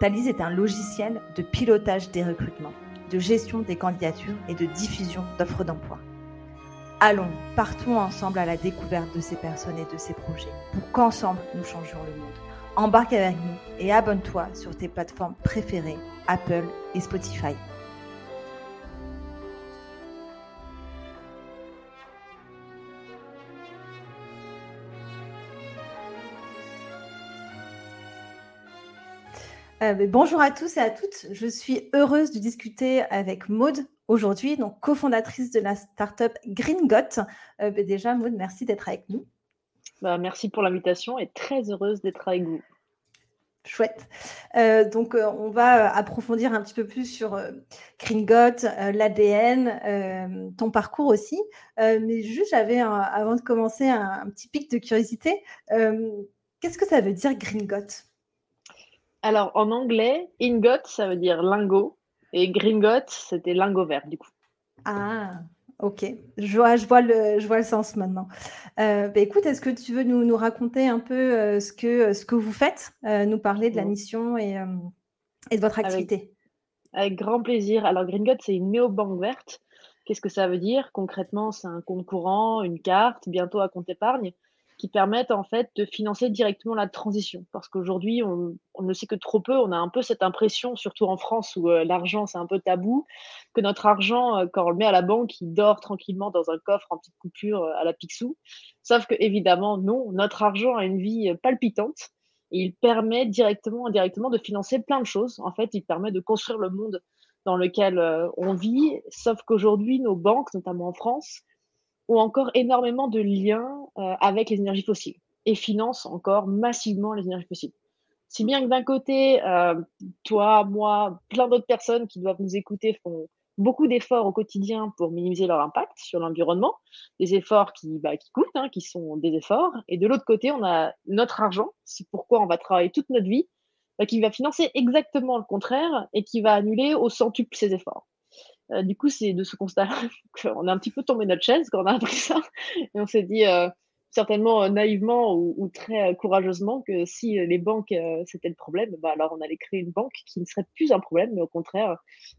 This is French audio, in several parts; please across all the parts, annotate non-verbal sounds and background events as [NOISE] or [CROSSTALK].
Thalys est un logiciel de pilotage des recrutements, de gestion des candidatures et de diffusion d'offres d'emploi. Allons, partons ensemble à la découverte de ces personnes et de ces projets pour qu'ensemble nous changions le monde. Embarque avec nous et abonne-toi sur tes plateformes préférées, Apple et Spotify. Euh, bonjour à tous et à toutes. Je suis heureuse de discuter avec Maude aujourd'hui, donc cofondatrice de la startup GreenGot. Euh, ben déjà, Maude, merci d'être avec nous. Bah, merci pour l'invitation et très heureuse d'être avec vous. Chouette. Euh, donc, on va approfondir un petit peu plus sur GreenGot, l'ADN, ton parcours aussi. mais juste, j'avais, avant de commencer, un, petit pic de curiosité. Qu'est-ce que ça veut dire GreenGot alors, en anglais, ingot, ça veut dire lingot. Et gringot, c'était lingot vert, du coup. Ah, ok. Je vois, je vois, le, je vois le sens maintenant. Euh, bah, écoute, est-ce que tu veux nous, nous raconter un peu euh, ce, que, ce que vous faites, euh, nous parler de la mission et, et de votre activité? avec, grand plaisir. Alors, Gringot, c'est une néobanque verte. Qu'est-ce que ça veut dire? Concrètement, c'est un compte courant, une carte, bientôt un compte épargne qui permettent en fait de financer directement la transition. Parce qu'aujourd'hui, on, ne sait que trop peu, on a un peu cette impression, surtout en France où euh, l'argent c'est un peu tabou, que notre argent, euh, quand on le met à la banque, il dort tranquillement dans un coffre en petite coupure euh, à la Picsou. Sauf que évidemment, non, notre argent a une vie palpitante et il permet directement, indirectement de financer plein de choses. En fait, il permet de construire le monde dans lequel on vit, sauf qu'aujourd'hui, nos banques, notamment en France, ont encore énormément de liens euh, avec les énergies fossiles et financent encore massivement les énergies fossiles. Si bien que d'un côté, euh, toi, moi, plein d'autres personnes qui doivent nous écouter font beaucoup d'efforts au quotidien pour minimiser leur impact sur l'environnement, des efforts qui, bah, qui coûtent, hein, qui sont des efforts. Et de l'autre côté, on a notre argent, c'est pourquoi on va travailler toute notre vie, bah, qui va financer exactement le contraire et qui va annuler au centuple ces efforts. Euh, du coup, c'est de ce constat-là [LAUGHS] qu'on a un petit peu tombé notre chaise quand on a appris ça. Et on s'est dit, euh, certainement euh, naïvement ou, très courageusement, que si les banques, c'était le problème, bah, alors on allait créer une banque qui ne serait plus un problème, mais au contraire,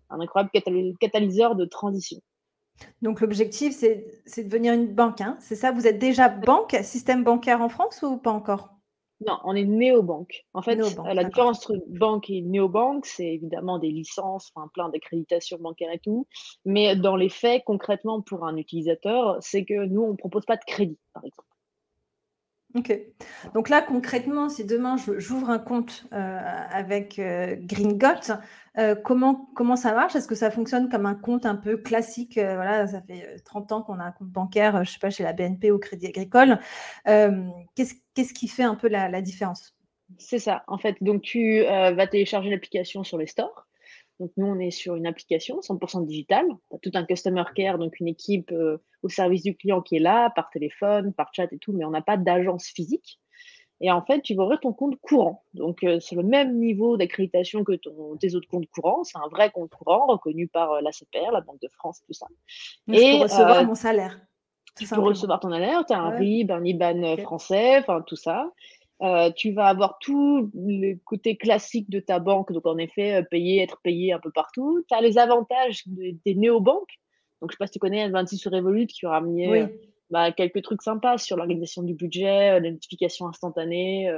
un incroyable catalyseur de transition. Donc l'objectif, c'est de devenir une banque. Hein c'est ça Vous êtes déjà banque, système bancaire en France ou pas encore? Non, on est néobanque. En fait, la différence entre banque et néobanque, c'est évidemment des licences, enfin, plein d'accréditations bancaires et tout. Mais dans les faits, concrètement, pour un utilisateur, c'est que nous, on ne propose pas de crédit, par exemple. Ok. Donc là, concrètement, si demain j'ouvre un compte euh, avec euh, GreenGot, euh, comment, ça marche? Est-ce que ça fonctionne comme un compte un peu classique Voilà, ça fait 30 ans qu'on a un compte bancaire, je ne sais pas, chez la BNP ou Crédit Agricole. Qu'est-ce qui fait un peu la différence? C'est ça. En fait, donc tu vas télécharger l'application sur les stores. Donc nous, on est sur une application 100% digitale. Tu as tout un customer care, donc une équipe euh, au service du client qui est là, par téléphone, par chat et tout, mais on n'a pas d'agence physique. Et en fait, tu vas ouvrir ton compte courant. Donc, euh, c'est le même niveau d'accréditation que ton, tes autres comptes courants. C'est un vrai compte courant reconnu par euh, la CPR, la Banque de France, tout ça. et pour recevoir mon salaire. Tu peux recevoir ton salaire, tu as un RIB, un IBAN français, enfin tout ça. Euh, tu vas avoir tout le côté classique de ta banque, donc en effet, euh, payer, être payé un peu partout. Tu as les avantages des néobanques. Donc, je ne sais pas si tu connais N26 sur Revolut qui aura amené euh, bah, quelques trucs sympas sur l'organisation du budget, la notification instantanée,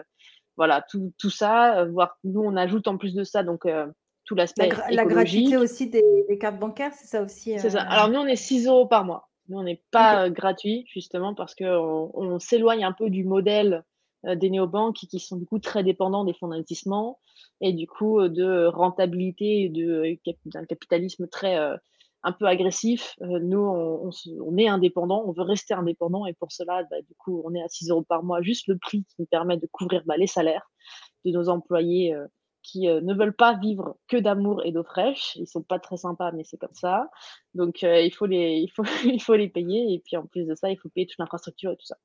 voilà, tout, tout ça. Voir, nous, on ajoute en plus de ça, donc tout l'aspect. La, la, gratuité aussi des, cartes bancaires, c'est ça aussi C'est ça. Alors, nous, on est 6 euros par mois. Nous, on n'est pas gratuit, justement, parce qu'on on, s'éloigne un peu du modèle euh, des néobanques qui sont du coup très dépendants des fonds d'investissement et du coup euh, de rentabilité de d'un capitalisme très euh, un peu agressif. nous, on, on, est indépendant, on veut rester indépendant et pour cela, bah, du coup, on est à 6 euros par mois, juste le prix qui nous permet de couvrir bah, les salaires de nos employés qui ne veulent pas vivre que d'amour et d'eau fraîche. Ils sont pas très sympas, mais c'est comme ça. Donc il faut les, il faut, [LAUGHS] il faut les payer. Et puis en plus de ça, il faut payer toute l'infrastructure et tout ça.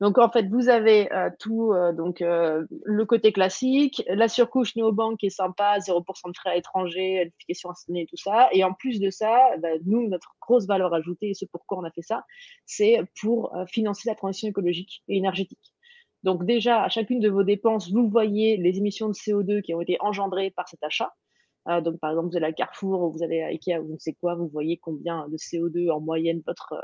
Donc en fait, vous avez tout, donc le côté classique, la surcouche néobanque qui est sympa, 0% de frais à l'étranger, vérification instantanée, tout ça. Et en plus de ça, bah, nous, notre grosse valeur ajoutée, et ce pourquoi on a fait ça, c'est pour financer la transition écologique et énergétique. Donc déjà, à chacune de vos dépenses, vous voyez les émissions de CO2 qui ont été engendrées par cet achat. Euh, donc par exemple, vous allez à Carrefour ou vous allez à Ikea ou je ne sais quoi, vous voyez combien de CO2 en moyenne votre euh,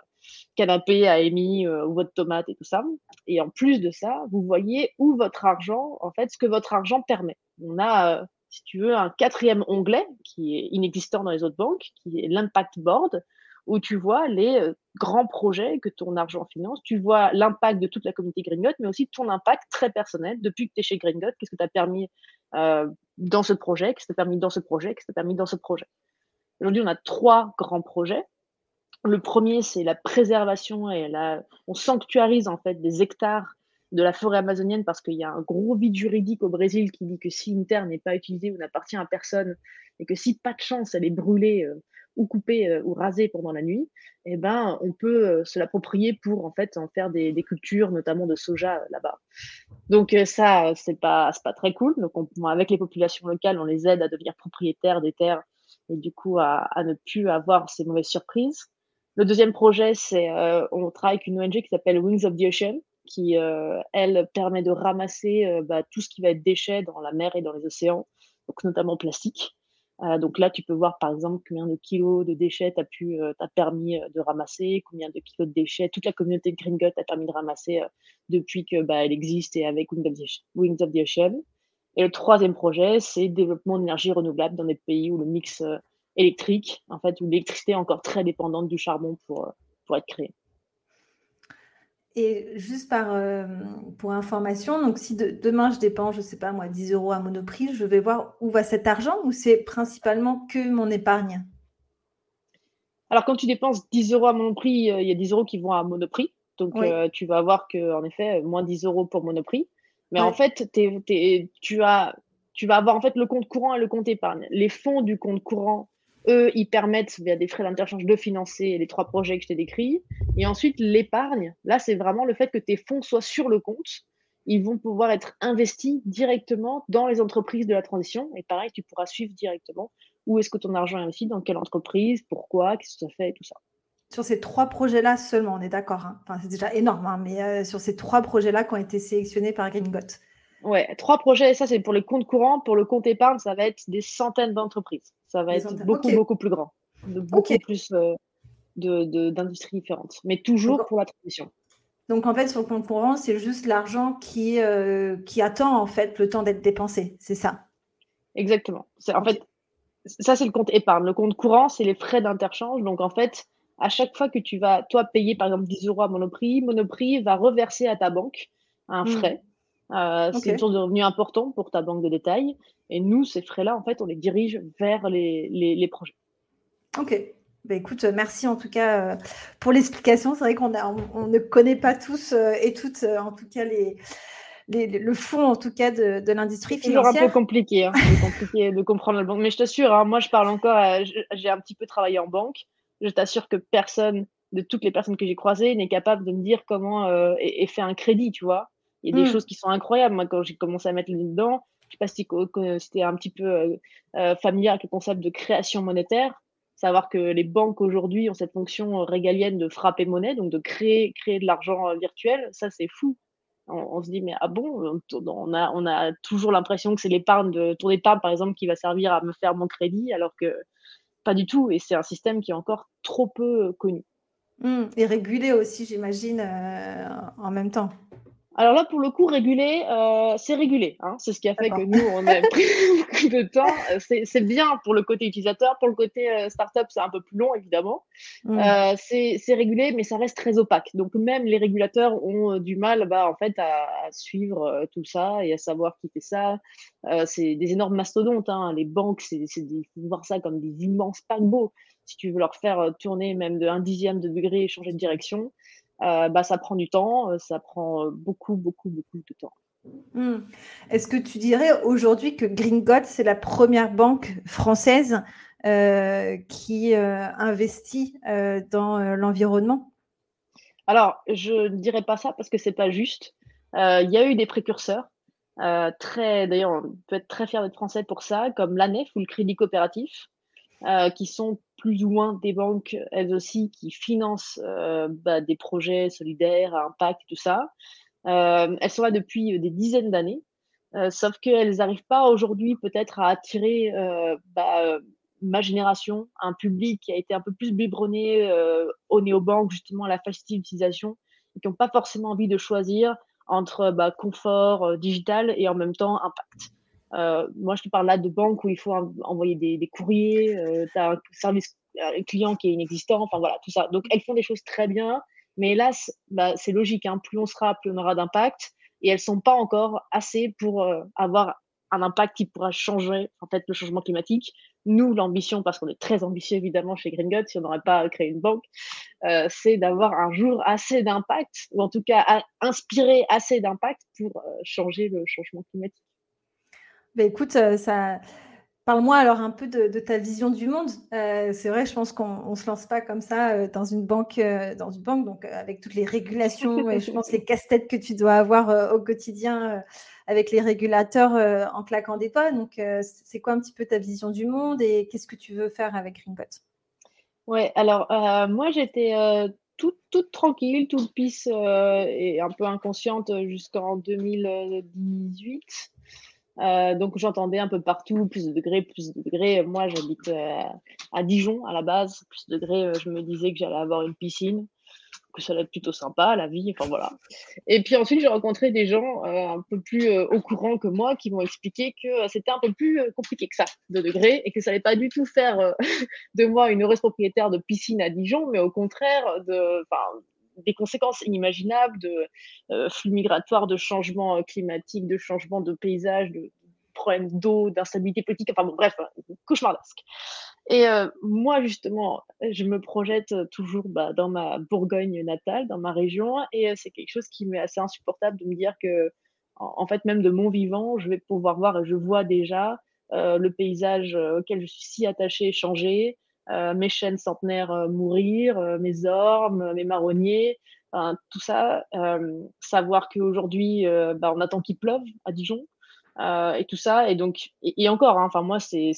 canapé a émis euh, ou votre tomate et tout ça. Et en plus de ça, vous voyez où votre argent, en fait, ce que votre argent permet. On a, si tu veux, un quatrième onglet qui est inexistant dans les autres banques, qui est l'impact board où tu vois les grands projets que ton argent finance, tu vois l'impact de toute la communauté Gringot, mais aussi ton impact très personnel depuis que tu es chez Gringot, qu'est-ce que tu as permis euh, dans ce projet, tu as permis dans ce projet, tu as permis dans ce projet. Aujourd'hui, on a trois grands projets. Le premier, c'est la préservation et la, on sanctuarise en fait des hectares de la forêt amazonienne parce qu'il y a un gros vide juridique au Brésil qui dit que si une terre n'est pas utilisée ou n'appartient à personne et que si pas de chance elle est brûlée euh, ou couper euh, ou raser pendant la nuit, eh ben, on peut euh, se l'approprier pour en fait en faire des, cultures, notamment de soja euh, là-bas. Donc ça, c'est pas pas très cool. Donc avec les populations locales, on les aide à devenir propriétaires des terres et du coup à, ne plus avoir ces mauvaises surprises. Le deuxième projet, c'est on travaille avec une ONG qui s'appelle Wings of the Ocean, qui elle permet de ramasser bah, tout ce qui va être déchets dans la mer et dans les océans, donc notamment plastique. Euh, donc là, tu peux voir par exemple combien de kilos de déchets tu as, pu, euh, permis euh, de ramasser, combien de kilos de déchets toute la communauté de Green Gut a permis de ramasser depuis que bah, elle existe et avec Wings of, the Ocean. Et le troisième projet, c'est développement d'énergie renouvelable dans des pays où le mix électrique, en fait, où l'électricité est encore très dépendante du charbon pour, pour être créée. Et juste par, euh, pour information, donc si demain je dépense, je ne sais pas moi, 10 euros à Monoprix, je vais voir où va cet argent ou c'est principalement que mon épargne? Alors quand tu dépenses 10 euros à Monoprix, euh, il y a 10 euros qui vont à Monoprix. Donc euh, tu vas avoir qu'en effet, moins 10 euros pour Monoprix. Mais en fait, tu, as, tu vas avoir en fait le compte courant et le compte épargne. Les fonds du compte courant eux, ils permettent, via des frais d'interchange, de financer les trois projets que je t'ai décrits. Et ensuite, l'épargne, là, c'est vraiment le fait que tes fonds soient sur le compte. Ils vont pouvoir être investis directement dans les entreprises de la transition. Et pareil, tu pourras suivre directement où est-ce que ton argent est investi, dans quelle entreprise, pourquoi, qu'est-ce que ça fait et tout ça. Sur ces trois projets-là seulement, on est d'accord. Hein. enfin, c'est déjà énorme, hein, mais euh, sur ces trois projets-là qui ont été sélectionnés par Gringot. Ouais, trois projets, ça c'est pour le compte courant. Pour le compte épargne, ça va être des centaines d'entreprises. Ça va être beaucoup, beaucoup plus grand. De beaucoup plus euh, d'industries différentes. Mais toujours pour la transition. Donc en fait, sur le compte courant, c'est juste l'argent qui, euh, qui attend en fait le temps d'être dépensé. C'est ça. Exactement. En fait, ça c'est le compte épargne. Le compte courant, c'est les frais d'interchange. Donc en fait, à chaque fois que tu vas, toi, payer par exemple 10 euros à Monoprix, Monoprix va reverser à ta banque un hmm. frais. Euh, c'est une source de revenus important pour ta banque de détail. Et nous, ces frais-là, en fait, on les dirige vers les, les, projets. Ok. Bah, écoute, merci en tout cas euh, pour l'explication. C'est vrai qu'on on, ne connaît pas tous euh, et toutes, en tout cas, les, le fond en tout cas de, de l'industrie financière. C'est toujours un peu compliqué, hein, [LAUGHS] compliqué de comprendre la banque. Mais je t'assure, hein, moi je parle encore, j'ai un petit peu travaillé en banque. Je t'assure que personne, de toutes les personnes que j'ai croisées, n'est capable de me dire comment est, est, fait un crédit, tu vois. Il y a des mmh. choses qui sont incroyables. Moi, quand j'ai commencé à mettre les dedans, je sais pas si c'était un petit peu euh, euh, familier avec le concept de création monétaire. Savoir que les banques aujourd'hui ont cette fonction régalienne de frapper monnaie, donc de créer, créer de l'argent euh, virtuel. Ça, c'est fou. On, se dit, mais ah bon, on a, on a toujours l'impression que c'est l'épargne de tour d'épargne, par exemple, qui va servir à me faire mon crédit, alors que pas du tout. Et c'est un système qui est encore trop peu connu. Mmh. et régulé aussi, j'imagine, en même temps. Alors là, pour le coup, régulé, euh, c'est régulé. Hein. C'est ce qui a fait que nous, on a [LAUGHS] pris [LAUGHS] beaucoup de temps. Euh, c'est bien pour le côté utilisateur. Pour le côté euh, startup, c'est un peu plus long, évidemment. Mmh. c'est régulé, mais ça reste très opaque. Donc même les régulateurs ont du mal bah, en fait, à, suivre tout ça et à savoir qui fait ça. c'est des énormes mastodontes. Hein. Les banques, c'est il faut voir ça comme des immenses paquebots. Si tu veux leur faire tourner même de un dixième de degré et changer de direction, euh, bah, ça prend du temps, euh, ça prend euh, beaucoup, beaucoup, beaucoup de temps. Hmm. Est-ce que tu dirais aujourd'hui que Gringot, c'est la première banque française euh, qui euh, investit euh, dans l'environnement? Alors, je ne dirais pas ça parce que c'est pas juste. Il y a eu des précurseurs. très, d'ailleurs, on peut être très fier d'être français pour ça, comme l'ANEF ou le Crédit Coopératif, qui sont plus ou moins des banques, elles aussi, qui financent bah, des projets solidaires, impact, tout ça. Euh, elles sont là depuis euh, des dizaines d'années, euh, sauf qu'elles n'arrivent pas aujourd'hui peut-être à attirer bah, ma génération, un public qui a été un peu plus biberonné au néobanque, justement à la facilité d'utilisation, et qui n'ont pas forcément envie de choisir entre bah, confort digital et en même temps impact. Moi, je te parle là de banques où il faut envoyer des, courriers, tu as un service client qui est inexistant, enfin voilà, tout ça. Donc, elles font des choses très bien, mais hélas, bah, c'est logique, hein, plus on sera, plus on aura d'impact. Et elles ne sont pas encore assez pour euh, avoir un impact qui pourra changer en fait le changement climatique. Nous, l'ambition, parce qu'on est très ambitieux évidemment chez Green si on n'aurait pas créé une banque, euh, c'est d'avoir un jour assez d'impact, ou en tout cas inspirer assez d'impact pour euh, changer le changement climatique. Ben écoute, ça, Parle-moi alors un peu de, ta vision du monde. Euh, c'est vrai, je pense qu'on ne se lance pas comme ça euh, dans une banque, euh, dans une banque, donc avec toutes les régulations et je pense les casse-têtes que tu dois avoir au quotidien avec les régulateurs en claquant des pas. Donc, c'est quoi un petit peu ta vision du monde et qu'est-ce que tu veux faire avec Ringot? Ouais, alors moi j'étais toute, toute, tranquille, toute pisse et un peu inconsciente jusqu'en 2018. Euh, donc j'entendais un peu partout, plus de degrés, plus de degrés. Moi, j'habite euh, à Dijon à la base. Plus de degrés, euh, je me disais que j'allais avoir une piscine, que ça allait être plutôt sympa, la vie, enfin voilà. Et puis ensuite, j'ai rencontré des gens un peu plus au courant que moi qui m'ont expliqué que c'était un peu plus compliqué que ça, de degrés, et que ça n'allait pas du tout faire [LAUGHS] de moi une heureuse propriétaire de piscine à Dijon, mais au contraire de, des conséquences inimaginables de euh, flux migratoires, de changement climatique, de changement de paysage, de, problèmes d'eau, d'instabilité politique, enfin bon, bref, cauchemardesque. Et euh, moi, justement, je me projette toujours bah, dans ma Bourgogne natale, dans ma région, et euh, c'est quelque chose qui m'est assez insupportable de me dire que, en, fait, même de mon vivant, je vais pouvoir voir et je vois déjà le paysage auquel je suis si attachée changer, euh, mes chênes centenaires euh, mourir, euh, mes ormes, mes marronniers, tout ça. savoir qu'aujourd'hui, bah, on attend qu'il pleuve à Dijon. et tout ça. Et donc, et, encore, hein, enfin moi, c'est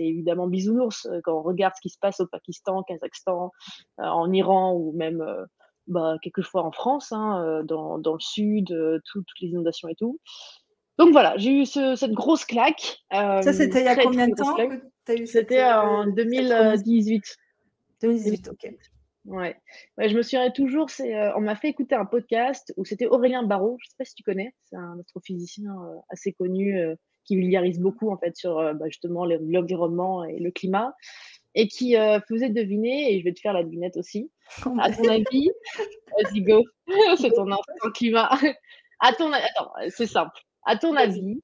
évidemment bisounours quand on regarde ce qui se passe au Pakistan, Kazakhstan, en Iran ou même bah, quelquefois en France, hein, dans, dans, le sud, toutes les inondations et tout. Donc voilà, j'ai eu cette grosse claque. ça, c'était il y a combien de temps C'était en 2018. 2018, ok. Ouais. je me souviens toujours, c'est, euh, on m'a fait écouter un podcast où c'était Aurélien Barraud, je ne sais pas si tu connais, c'est un astrophysicien euh, assez connu euh, qui vulgarise beaucoup en fait sur bah, justement l'environnement et le climat et qui faisait deviner, et je vais te faire la devinette aussi, à ton avis, [LAUGHS] vas-y go, [LAUGHS] c'est ton, ton climat. À ton, attends, c'est simple. À ton avis,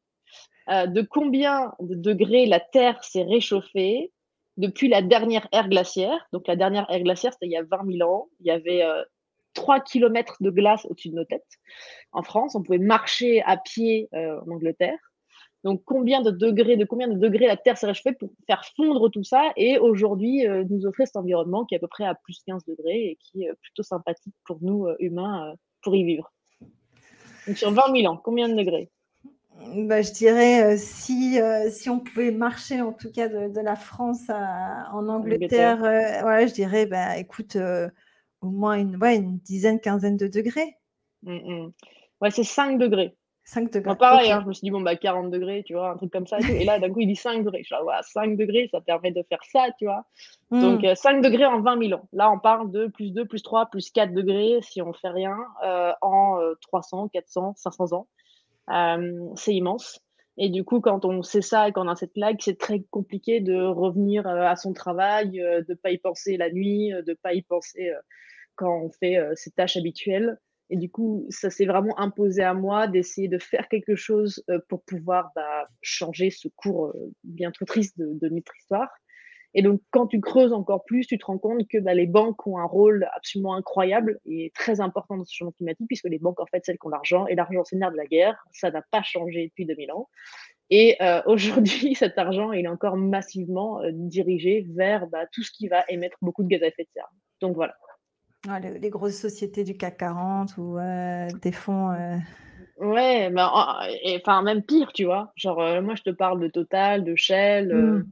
euh, de combien de degrés la Terre s'est réchauffée depuis la dernière ère glaciaire? Donc la dernière ère glaciaire, c'était il y a 20 000 ans. Il y avait 3 euh, km de glace au-dessus de nos têtes. En France, on pouvait marcher à pied euh, en Angleterre. Donc, combien de degrés, de combien de degrés la Terre s'est réchauffée pour faire fondre tout ça? Et aujourd'hui nous offrir cet environnement qui est à peu près à plus 15 degrés et qui est plutôt sympathique pour nous humains pour y vivre. Donc, sur 20 000 ans, combien de degrés? Bah, je dirais, euh, si, euh, si on pouvait marcher en tout cas de, la France en Angleterre, euh, je dirais, bah, écoute, au moins une, une dizaine, quinzaine de degrés. Mmh, mmh. Ouais, c'est 5 degrés. 5 degrés. pareil, hein, je me suis dit, bon, bah, 40 degrés, tu vois, un truc comme ça. Et, là, d'un coup, il dit 5 degrés. Je suis là, 5 degrés, ça permet de faire ça, tu vois. Mmh. Donc, 5 degrés en 20 000 ans. Là, on parle de plus 2, plus 3, plus 4 degrés si on fait rien en 300, 400, 500 ans. Euh, c'est immense. Et du coup, quand on sait ça et qu'on a cette lag, c'est très compliqué de revenir euh, à son travail, euh, de ne pas y penser la nuit, de ne pas y penser quand on fait ses tâches habituelles. Et du coup, ça s'est vraiment imposé à moi d'essayer de faire quelque chose pour pouvoir bah, changer ce cours bien trop triste de, notre histoire. Et donc, quand tu creuses encore plus, tu te rends compte que bah, les banques ont un rôle absolument incroyable et très important dans ce changement climatique, puisque les banques, en fait, celles qui ont l'argent, et l'argent, c'est le nerf de la guerre. Ça n'a pas changé depuis 2000 ans. Et euh, [LAUGHS] aujourd'hui, cet argent, il est encore massivement euh, dirigé vers bah, tout ce qui va émettre beaucoup de gaz à effet de serre. Donc voilà. les, grosses sociétés du CAC 40 ou euh, des fonds. Ouais, bah, enfin même pire, tu vois. Genre, moi, je te parle de Total, de Shell. Mmh.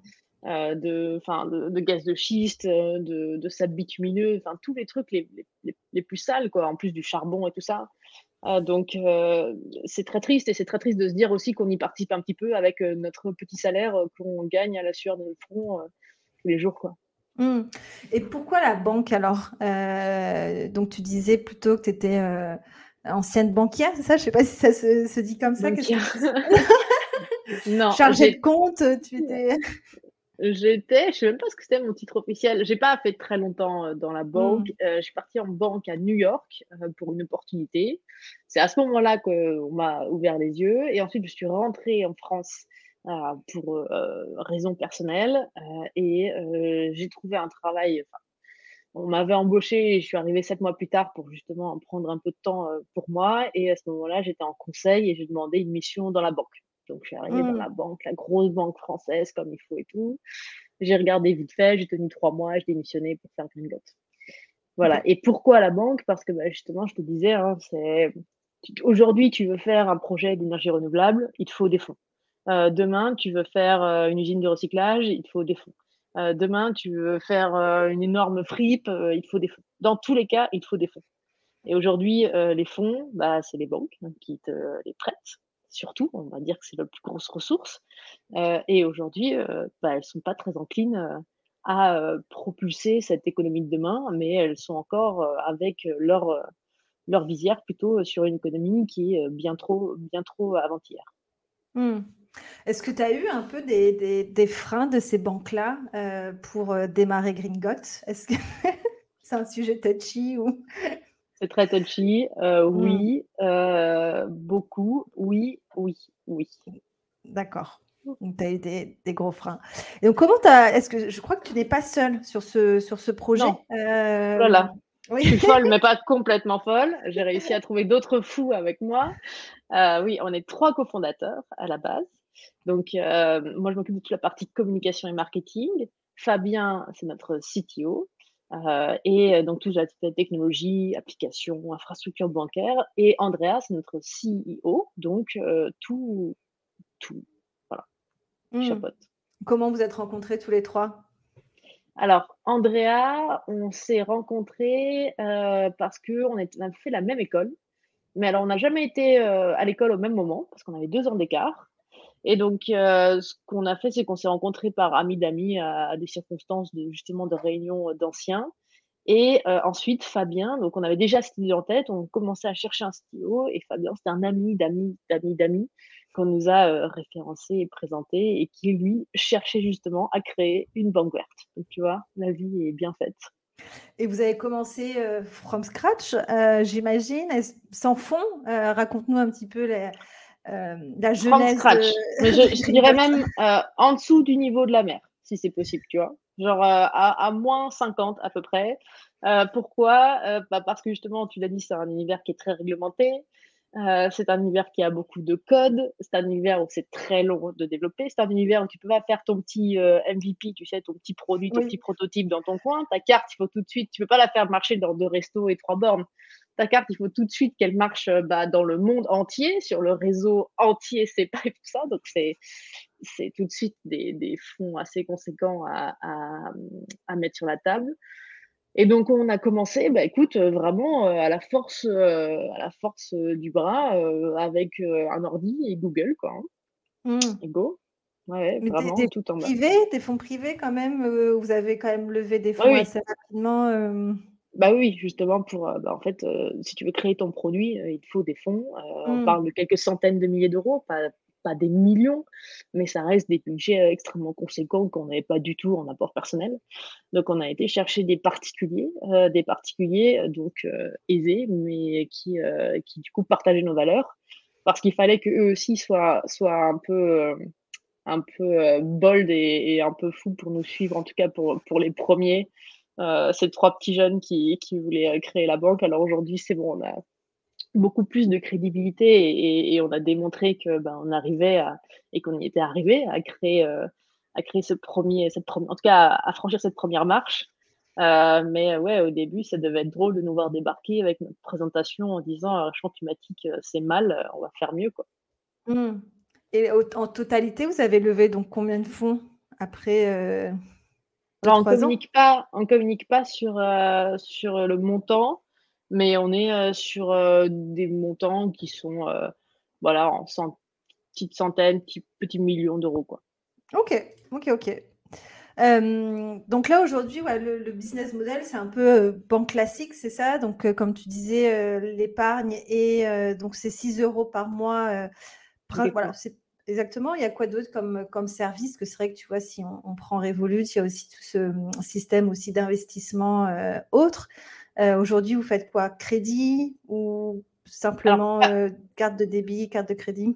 Euh, de, de, de, gaz de schiste, euh, de, de sable bitumineux, enfin tous les trucs les, les, les, plus sales, quoi, en plus du charbon et tout ça. Euh, donc c'est très triste et c'est très triste de se dire aussi qu'on y participe un petit peu avec notre petit salaire qu'on gagne à la sueur de notre front tous les jours. Quoi. Mmh. Et pourquoi la banque alors? Donc tu disais plutôt que tu étais ancienne banquière, c'est ça? Je sais pas si ça se, se dit comme ça. [LAUGHS] non, chargée de compte, tu étais. [LAUGHS] [LAUGHS] J'étais, je sais même pas ce que c'était mon titre officiel. J'ai pas fait très longtemps euh, dans la banque. Mmh. Euh, je suis partie en banque à New York euh, pour une opportunité. C'est à ce moment-là qu'on m'a ouvert les yeux. Et ensuite, je suis rentrée en France pour raisons personnelles. et j'ai trouvé un travail. On m'avait embauché et je suis arrivée sept mois plus tard pour justement prendre un peu de temps pour moi. Et à ce moment-là, j'étais en conseil et j'ai demandé une mission dans la banque. Donc, je suis arrivée dans mmh. la banque, la grosse banque française, comme il faut et tout. J'ai regardé vite fait, j'ai tenu trois mois, j'ai démissionné pour faire Green Voilà. Et pourquoi la banque? Parce que bah, justement, je te disais, hein, c'est aujourd'hui, tu veux faire un projet d'énergie renouvelable, il te faut des fonds. Euh, demain, tu veux faire euh, une usine de recyclage, il te faut des fonds. Euh, demain, tu veux faire une énorme fripe, il te faut des fonds. Dans tous les cas, il te faut des fonds. Et aujourd'hui, les fonds, bah, c'est les banques hein, qui te les prêtent surtout, on va dire que c'est la plus grosse ressource. Euh, et aujourd'hui, euh, bah, elles ne sont pas très enclines euh, à propulser cette économie de demain, mais elles sont encore avec leur, leur visière plutôt sur une économie qui est bien trop, bien trop avant-hier. Mmh. Est-ce que tu as eu un peu des, des, freins de ces banques-là pour démarrer Gringot? Est-ce que [LAUGHS] c'est un sujet touchy ou c'est très touchy. Euh, mmh. Oui, euh, beaucoup. Oui, oui, oui. D'accord. Donc, tu as eu des, gros freins. Et donc, comment tu. Est-ce que je crois que tu n'es pas seule sur ce, sur ce projet non. Euh, voilà. Oui. Je suis folle, mais pas [LAUGHS] complètement folle. J'ai réussi à trouver d'autres fous avec moi. oui, on est trois cofondateurs à la base. Donc, moi, je m'occupe de toute la partie communication et marketing. Fabien, c'est notre CTO. Euh, et euh, donc, toute la technologie, applications, infrastructure bancaire. Et Andrea, c'est notre CEO, donc euh, tout, tout, voilà, mmh. Comment vous êtes rencontrés tous les trois? Alors, Andrea, on s'est rencontrés parce qu'on a fait la même école. Mais alors, on n'a jamais été à l'école au même moment, parce qu'on avait deux ans d'écart. Et donc, euh, ce qu'on a fait, c'est qu'on s'est rencontrés par amis d'amis à, des circonstances de justement de réunions d'anciens. Et euh, ensuite, Fabien, donc on avait déjà cette idée en tête, on commençait à chercher un stylo. Et Fabien, c'était un ami d'amis, d'amis, d'amis qu'on nous a euh, référencé et présenté et qui, lui, cherchait justement à créer une banque verte. Donc, tu vois, la vie est bien faite. Et vous avez commencé from scratch, j'imagine, sans fond. Raconte-nous un petit peu les, euh, la jeunesse. [LAUGHS] Mais je, dirais même euh, en dessous du niveau de la mer, si c'est possible, tu vois. Genre euh, à, moins 50 à peu près. pourquoi? Bah Parce que justement, tu l'as dit, c'est un univers qui est très réglementé. c'est un univers qui a beaucoup de code. C'est un univers où c'est très long de développer. C'est un univers où tu peux pas faire ton petit MVP, tu sais, ton petit produit, ton petit prototype dans ton coin. Ta carte, il faut tout de suite. Tu peux pas la faire marcher dans deux restos et trois bornes ta carte, il faut tout de suite qu'elle marche euh, bah, dans le monde entier, sur le réseau entier c'est pas [LAUGHS] tout ça. Donc, c'est, c'est tout de suite des, des fonds assez conséquents à, à, mettre sur la table. Et donc, on a commencé, bah, écoute, euh, vraiment euh, à la force, à la force du bras, avec un ordi et Google, quoi. Hein. Mmh. Et go. Ouais, vraiment, tout en bas. des fonds privés quand même, vous avez quand même levé des fonds assez rapidement. Bah oui, justement pour, euh, bah, en fait, euh, si tu veux créer ton produit, euh, il te faut des fonds. On mmh. parle de quelques centaines de milliers d'euros, pas pas des millions, mais ça reste des budgets, extrêmement conséquents qu'on n'avait pas du tout en apport personnel. Donc on a été chercher des particuliers, des particuliers donc aisés, mais qui, qui du coup partageaient nos valeurs. Parce qu'il fallait qu'eux aussi soient soient un peu, un peu bold et, un peu fou pour nous suivre, en tout cas pour, pour les premiers. Ces trois petits jeunes qui, qui voulaient créer la banque. Alors aujourd'hui, c'est bon, on a beaucoup plus de crédibilité et, on a démontré que ben, on arrivait et qu'on y était arrivé à créer, à créer ce premier, cette en tout cas à, franchir cette première marche. mais ouais, au début, ça devait être drôle de nous voir débarquer avec notre présentation en disant changement climatique, c'est mal, on va faire mieux. Quoi. Mmh. Et en totalité, vous avez levé donc combien de fonds après euh, On ne communique pas, on communique pas sur, euh, sur le montant, mais on est euh, sur des montants qui sont voilà, en petites centaines, petits, petits millions d'euros. Quoi. Ok, ok, ok. donc là aujourd'hui, le, business model c'est un peu banque classique, c'est ça? Donc comme tu disais, l'épargne et donc c'est 6 euros par mois voilà, c'est exactement. Il y a quoi d'autre comme, comme service? Que c'est vrai que tu vois, si on, prend Revolut, il y a aussi tout ce hum, système aussi d'investissement euh, autre. Euh, aujourd'hui, vous faites quoi? Crédit ou simplement euh, carte de débit, carte de crédit?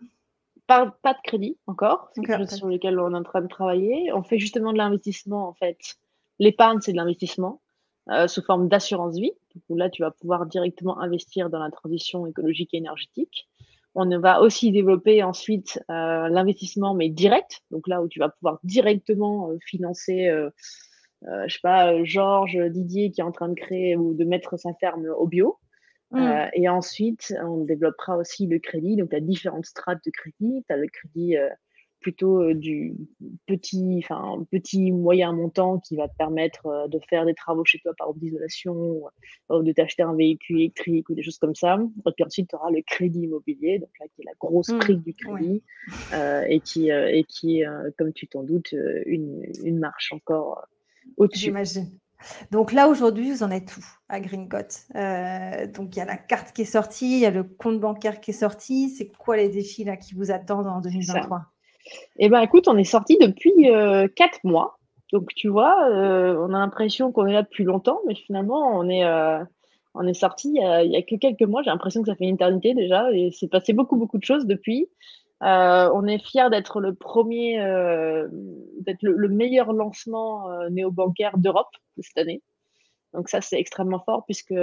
Pas, pas, de crédit encore, c'est quelque chose sur lequel on est en train de travailler. On fait justement de l'investissement en fait. L'épargne, c'est de l'investissement sous forme d'assurance vie. Donc là, tu vas pouvoir directement investir dans la transition écologique et énergétique. On va aussi développer ensuite euh, l'investissement, mais direct. Donc là où tu vas pouvoir directement euh, financer, euh, je sais pas, Georges, Didier qui est en train de créer ou de mettre sa ferme au bio. Mmh. et ensuite, on développera aussi le crédit. Donc, tu as différentes strates de crédit. Tu as le crédit plutôt euh, du petit, enfin, petit moyen montant qui va te permettre euh, de faire des travaux chez toi, par exemple d'isolation, ou de t'acheter un véhicule électrique ou des choses comme ça. Et puis ensuite, tu auras le crédit immobilier, donc là, qui est la grosse mmh, prix du crédit, euh, et qui, et qui comme tu t'en doutes, une, une marche encore au-dessus. J'imagine. Donc là, aujourd'hui, vous en êtes où à Green euh, Donc il y a la carte qui est sortie, il y a le compte bancaire qui est sorti. C'est quoi les défis là, qui vous attendent en 2023 eh bien, écoute, on est sorti depuis euh, quatre mois. Donc, tu vois, euh, on a l'impression qu'on est là depuis longtemps, mais finalement, on est, euh, est sorti il n'y a, que quelques mois. J'ai l'impression que ça fait une éternité déjà. Et c'est passé beaucoup, beaucoup de choses depuis. on est fiers d'être le premier, d'être le, meilleur lancement néo-bancaire d'Europe cette année. Donc ça, c'est extrêmement fort puisque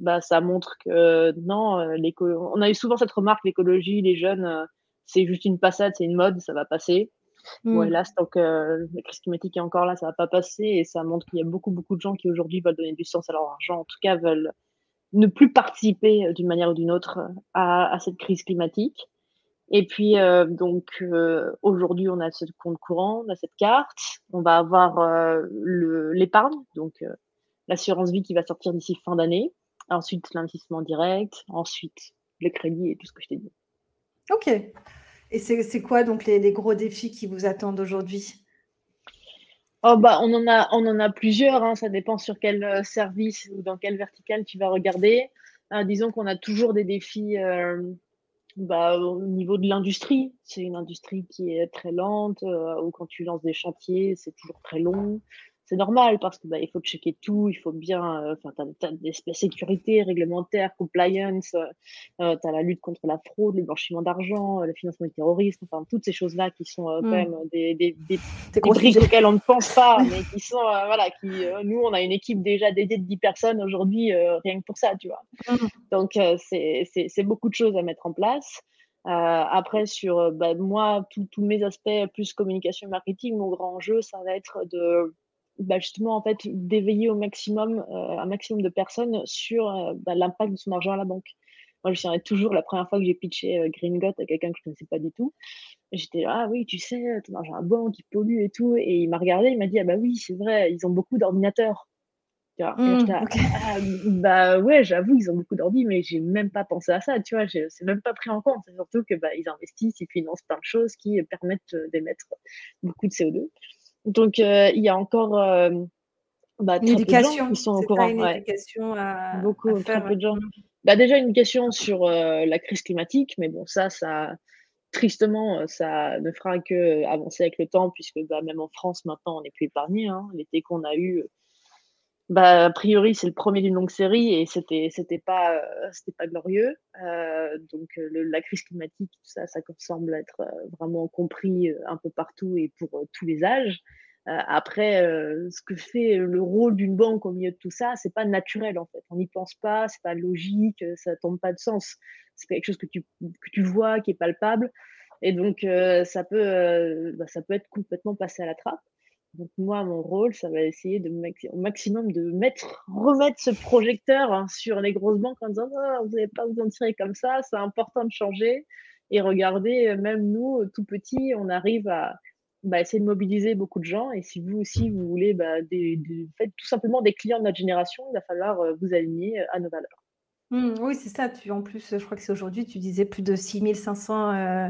bah, ça montre que non, on a eu souvent cette remarque, l'écologie, les jeunes, c'est juste une passade, c'est une mode, ça va passer. Mmh. là, tant que la crise climatique est encore là, ça va pas passer et ça montre qu'il y a beaucoup, beaucoup de gens qui aujourd'hui veulent donner du sens à leur argent, en tout cas veulent ne plus participer euh, d'une manière ou d'une autre à, cette crise climatique. Et puis, euh, donc, euh, aujourd'hui, on a ce compte courant, on a cette carte, on va avoir l'épargne, donc l'assurance vie qui va sortir d'ici fin d'année, ensuite l'investissement direct, ensuite le crédit et tout ce que je t'ai dit. Ok. Et c'est quoi donc les, gros défis qui vous attendent aujourd'hui? Oh bah, on en a, on en a plusieurs, hein. ça dépend sur quel euh, service ou dans quel vertical tu vas regarder. Euh, disons qu'on a toujours des défis euh, bah, au niveau de l'industrie. C'est une industrie qui est très lente, ou quand tu lances des chantiers, c'est toujours très long c'est normal parce que bah, il faut checker tout, il faut bien, euh, enfin, tu as, des sécurité réglementaire, compliance, euh, euh tu as la lutte contre la fraude, le blanchiment d'argent, euh, le financement du terrorisme, enfin, toutes ces choses-là qui sont quand mmh. même des, des, des, des briques auxquelles on ne pense pas, [LAUGHS] mais qui sont, voilà, qui, nous, on a une équipe déjà dédiée de 10 personnes aujourd'hui, rien que pour ça, tu vois. Mmh. Donc, c'est beaucoup de choses à mettre en place. Euh, après, sur bah, moi, tous mes aspects plus communication et marketing, mon grand enjeu, ça va être de bah, justement en fait d'éveiller au maximum euh, un maximum de personnes sur euh, bah, l'impact de son argent à la banque. Moi, je me souviens toujours la première fois que j'ai pitché euh, Green Got à quelqu'un que je ne connaissais pas du tout. J'étais ah oui, tu sais, ton argent à la banque, il pollue et tout. Et il m'a regardé, il m'a dit ah bah oui, c'est vrai, ils ont beaucoup d'ordinateurs. Mmh, ah, bah ouais, j'avoue, ils ont beaucoup d'ordi, mais j'ai même pas pensé à ça, tu vois, c'est même pas pris en compte. C'est surtout que bah, ils investissent, ils financent plein de choses qui permettent d'émettre beaucoup de CO2. Donc, euh, il y a encore euh, bah, l'éducation qui sont au courant. Une éducation à, Beaucoup, très peu de gens. Bah, déjà, une question sur euh, la crise climatique, mais bon, ça, ça, tristement, ça ne fera que avancer avec le temps, puisque bah, même en France, maintenant, on n'est plus épargné. Hein. L'été qu'on a eu, bah, a priori, c'est le premier d'une longue série et c'était c'était pas euh, c'était pas glorieux. Euh, donc euh, la crise climatique, tout ça, ça semble être vraiment compris un peu partout et pour tous les âges. après, ce que fait le rôle d'une banque au milieu de tout ça, c'est pas naturel en fait. On n'y pense pas, c'est pas logique, ça tombe pas de sens. C'est quelque chose que tu que tu vois, qui est palpable, et donc ça peut bah, ça peut être complètement passé à la trappe. Donc moi, mon rôle, ça va essayer de au maximum de mettre, remettre ce projecteur hein, sur les grosses banques en disant «Ah, vous n'allez pas vous en tirer comme ça, c'est important de changer. Et regardez, euh, même nous, euh, tout petits, on arrive à bah, essayer de mobiliser beaucoup de gens. Et si vous aussi, vous voulez bah, des, tout simplement des clients de notre génération, il va falloir euh, vous aligner à nos valeurs. Mmh, oui, c'est ça. Tu, en plus, je crois que c'est aujourd'hui, tu disais plus de 6500 euh,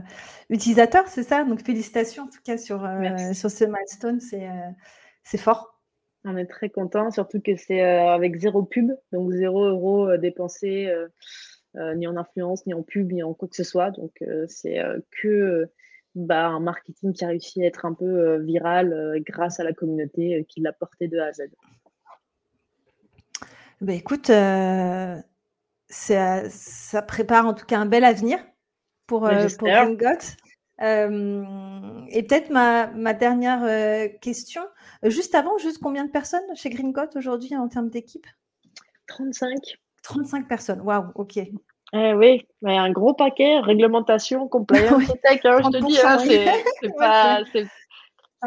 utilisateurs, c'est ça? Donc, félicitations en tout cas sur, euh, sur ce milestone, c'est euh, c'est fort. On est très content, surtout que c'est avec zéro pub, donc zéro euro dépensé ni en influence, ni en pub, ni en quoi que ce soit. Donc, c'est que bah, un marketing qui a réussi à être un peu viral grâce à la communauté qui l'a porté de A à Z. Bah, écoute, ça, prépare en tout cas un bel avenir pour, euh, pour euh, et peut-être ma, ma dernière euh, question, juste avant, juste combien de personnes chez Gringot aujourd'hui en termes d'équipe? 35. 35 personnes, waouh, ok. Eh oui, mais un gros paquet, réglementation, [LAUGHS] compliance, tech, hein, je te dis, hein, c'est pas, [LAUGHS]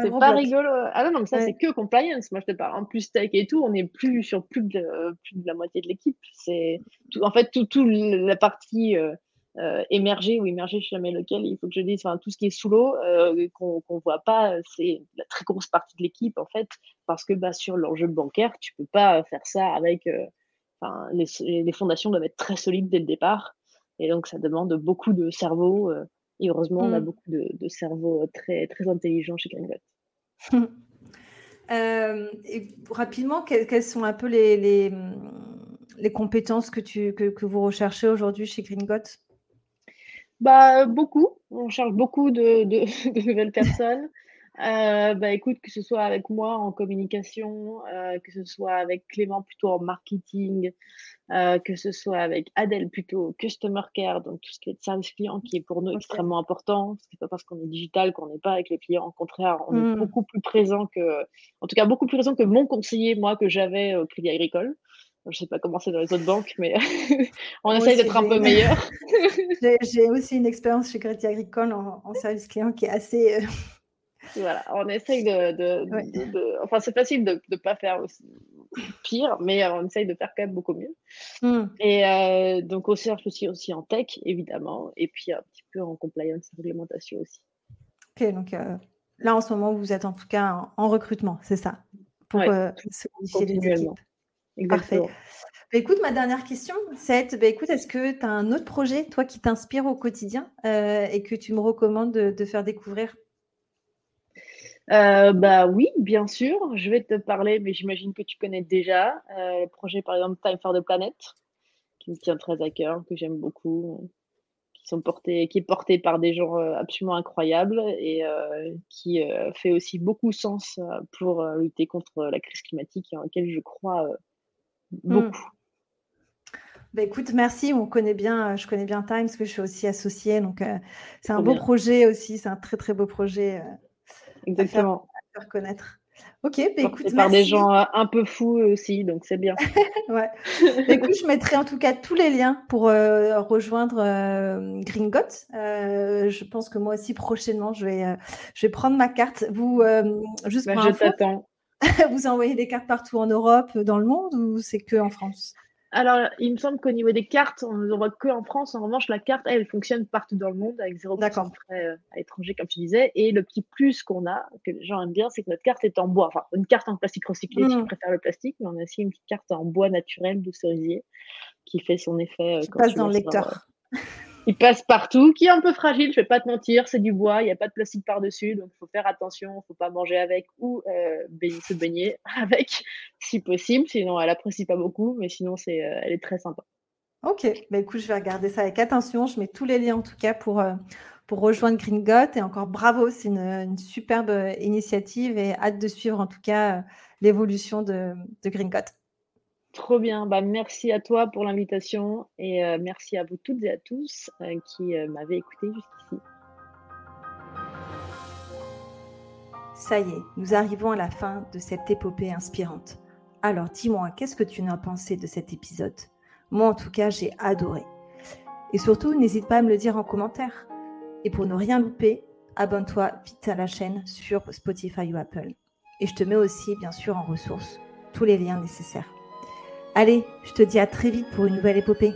c'est pas rigolo. Ah non, non, mais ça, c'est que compliance. Moi, je te parle. En plus, tech et tout, on est plus sur plus de, plus de la moitié de l'équipe. C'est en fait tout, tout la partie euh, euh, émergée ou émergée, je sais jamais lequel, il faut que je dise, enfin, tout ce qui est sous l'eau, euh, qu'on ne voit pas, c'est la très grosse partie de l'équipe, en fait, parce que bah, sur l'enjeu bancaire, tu peux pas faire ça avec. Enfin, les, les, fondations doivent être très solides dès le départ. Et donc, ça demande beaucoup de cerveau et heureusement, on a mmh. beaucoup de, cerveaux euh, très, très intelligents chez Gringot. [LAUGHS] Euh, rapidement, quelles, sont un peu les, les, les compétences que, tu, que, que, vous recherchez aujourd'hui chez Gringot bah, Beaucoup. On cherche beaucoup de, de, [LAUGHS] de nouvelles personnes. Euh, bah, écoute, que ce soit avec moi en communication, euh, que ce soit avec Clément plutôt en marketing, euh, que ce soit avec Adèle plutôt customer care, donc tout ce qui est service client qui est pour nous extrêmement important. C'est pas parce qu'on est digital qu'on n'est pas avec les clients. Au contraire, on est mmh. beaucoup plus présent que, en tout cas, beaucoup plus présent que mon conseiller, moi, que j'avais au Crédit Agricole. Je sais pas comment c'est dans les autres banques, mais [LAUGHS] on essaye d'être un peu meilleur. [LAUGHS] J'ai aussi une expérience chez Crédit Agricole en, en, service client qui est assez voilà, on essaye de. enfin, c'est facile de ne pas faire aussi pire, mais euh, on essaye de faire quand même beaucoup mieux. Hmm. Et euh, donc, on cherche aussi, aussi en tech, évidemment, et puis un petit peu en compliance, réglementation aussi. Ok, donc euh, là, en ce moment, vous êtes en tout cas en, recrutement, c'est ça? Pour solidifier les équipes. Parfait. Bah, écoute, ma dernière question, c'est bah, écoute, est-ce que tu as un autre projet, toi, qui t'inspire au quotidien et que tu me recommandes de faire découvrir? Euh, bah oui, bien sûr. Je vais te parler, mais j'imagine que tu connais déjà euh, le projet, par exemple, Time for the Planet, qui me tient très à cœur, que j'aime beaucoup, qui sont portés, qui est porté par des gens euh, absolument incroyables et qui fait aussi beaucoup sens pour lutter contre la crise climatique et en laquelle je crois mmh. beaucoup. Bah écoute, merci. On connaît bien, je connais bien Time parce que je suis aussi associée, donc c'est un beau projet aussi. C'est un très très beau projet. Exactement. À faire, connaître. Ok, bah écoute, par des gens euh, un peu fous aussi, donc c'est bien. [LAUGHS] ouais. Bah écoute, je mettrai en tout cas tous les liens pour euh, rejoindre euh, Gringot. je pense que moi aussi prochainement, je vais, je vais prendre ma carte. Vous, juste bah, pour je t'attends. [LAUGHS] vous envoyez des cartes partout en Europe, dans le monde, ou c'est que en France? Alors, il me semble qu'au niveau des cartes, on ne voit que en France. En revanche, la carte, elle, fonctionne partout dans le monde avec 0% de frais à l'étranger, comme tu disais. Et le petit plus qu'on a, que les gens aiment bien, c'est que notre carte est en bois. Enfin, une carte en plastique recyclé, si mmh. tu préfères le plastique, mais on a aussi une petite carte en bois naturel de cerisier qui fait son effet. Euh, qui passe dans le lecteur. [LAUGHS] il passe partout, qui est un peu fragile, je vais pas te mentir, c'est du bois, il n'y a pas de plastique par-dessus, donc il faut faire attention, il ne faut pas manger avec ou euh, se baigner [LAUGHS] avec, si possible, sinon elle apprécie pas beaucoup, mais sinon c'est, euh, elle est très sympa. Ok, bah écoute, je vais regarder ça avec attention, je mets tous les liens en tout cas pour, euh, rejoindre Gringot, et encore bravo, c'est une, superbe initiative et hâte de suivre en tout cas l'évolution de, de Gringot. Trop bien. Bah, merci à toi pour l'invitation et euh, merci à vous toutes et à tous euh, qui euh, m'avez écouté jusqu'ici. Ça y est, nous arrivons à la fin de cette épopée inspirante. Alors dis-moi, qu'est-ce que tu en as pensé de cet épisode? Moi en tout cas, j'ai adoré. Et surtout, n'hésite pas à me le dire en commentaire. Et pour ne rien louper, abonne-toi vite à la chaîne sur Spotify ou Apple. Et je te mets aussi, bien sûr, en ressources tous les liens nécessaires. Allez, je te dis à très vite pour une nouvelle épopée.